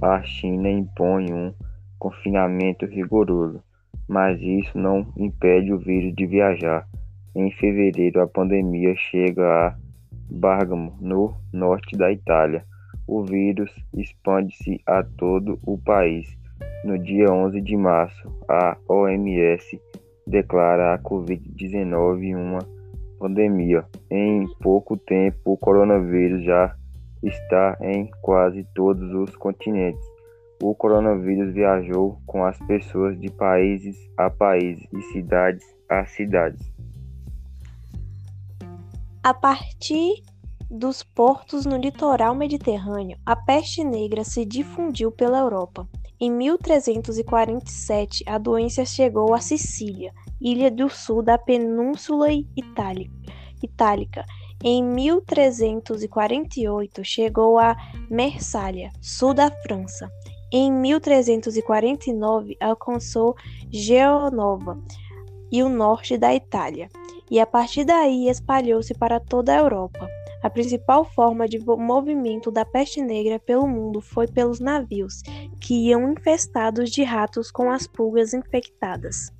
a China impõe um confinamento rigoroso, mas isso não impede o vírus de viajar. Em fevereiro, a pandemia chega a Bergamo, no norte da Itália. O vírus expande-se a todo o país. No dia 11 de março, a OMS declara a Covid-19 uma pandemia. Em pouco tempo, o coronavírus já está em quase todos os continentes. O coronavírus viajou com as pessoas de países a países e cidades a cidades. A partir dos portos no litoral mediterrâneo, a peste negra se difundiu pela Europa. Em 1347, a doença chegou a Sicília, ilha do sul da Península Itálica. Em 1348, chegou a Mersália, sul da França. Em 1349, alcançou Geonova e o norte da Itália e a partir daí espalhou-se para toda a Europa. A principal forma de movimento da peste negra pelo mundo foi pelos navios, que iam infestados de ratos com as pulgas infectadas.